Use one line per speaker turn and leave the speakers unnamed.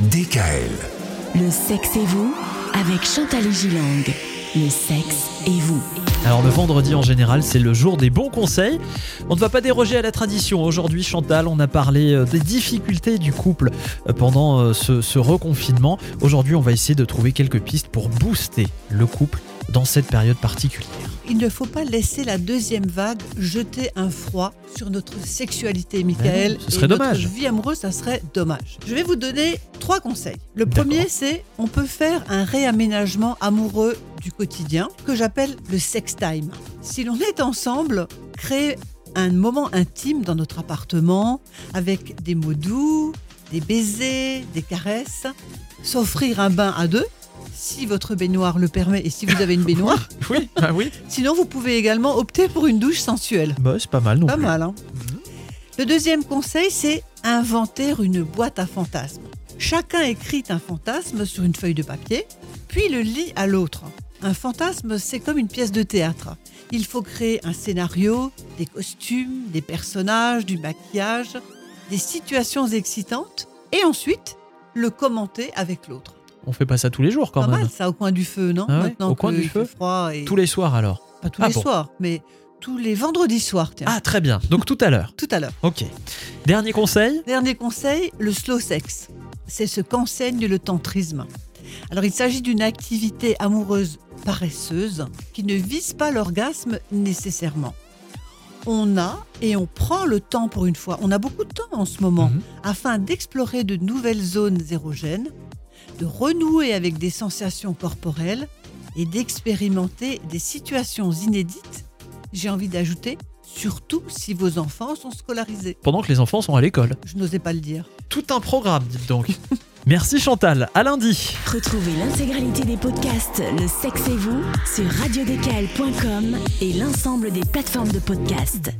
DKL.
Le sexe et vous avec Chantal et Gilang. Le sexe et vous.
Alors le vendredi en général, c'est le jour des bons conseils. On ne va pas déroger à la tradition. Aujourd'hui, Chantal, on a parlé euh, des difficultés du couple euh, pendant euh, ce, ce reconfinement. Aujourd'hui, on va essayer de trouver quelques pistes pour booster le couple dans cette période particulière.
Il ne faut pas laisser la deuxième vague jeter un froid sur notre sexualité, Michael.
Ben non, ce serait
et notre
dommage.
vie amoureuse, ça serait dommage. Je vais vous donner trois conseils. Le premier, c'est on peut faire un réaménagement amoureux du quotidien que j'appelle le sex time. Si l'on est ensemble, créer un moment intime dans notre appartement avec des mots doux, des baisers, des caresses, s'offrir un bain à deux si votre baignoire le permet et si vous avez une baignoire.
Oui, bah oui.
Sinon, vous pouvez également opter pour une douche sensuelle.
Bah, c'est pas mal non
Pas
plus.
mal, hein Le deuxième conseil, c'est inventer une boîte à fantasmes. Chacun écrit un fantasme sur une feuille de papier, puis le lit à l'autre. Un fantasme, c'est comme une pièce de théâtre. Il faut créer un scénario, des costumes, des personnages, du maquillage, des situations excitantes, et ensuite le commenter avec l'autre.
On fait pas ça tous les jours quand
Pas
même.
mal ça au coin du feu, non
Ah ouais,
Maintenant
au coin du feu
froid et...
Tous les soirs alors.
Pas tous
Ah
les
bon.
soirs, mais tous les vendredis soirs, tiens.
Ah très bien. Donc tout à l'heure.
Tout à l'heure.
Ok. Dernier conseil.
Dernier conseil, le slow sex. C'est ce qu'enseigne le tantrisme. Alors il s'agit d'une activité amoureuse paresseuse qui ne vise pas l'orgasme nécessairement. On a et on prend le temps pour une fois. On a beaucoup de temps en ce moment
Mhm.
afin d'explorer de nouvelles zones érogènes, de renouer avec des sensations corporelles et d'expérimenter des situations inédites. J'ai envie d'ajouter, surtout si vos enfants sont scolarisés.
Pendant que les enfants sont à l'école.
Je n'osais pas le dire.
Tout un programme, dites donc. Merci Chantal. À lundi.
Retrouvez l'intégralité des podcasts Le sexe et vous sur radiodkl.com et l'ensemble des plateformes de podcasts.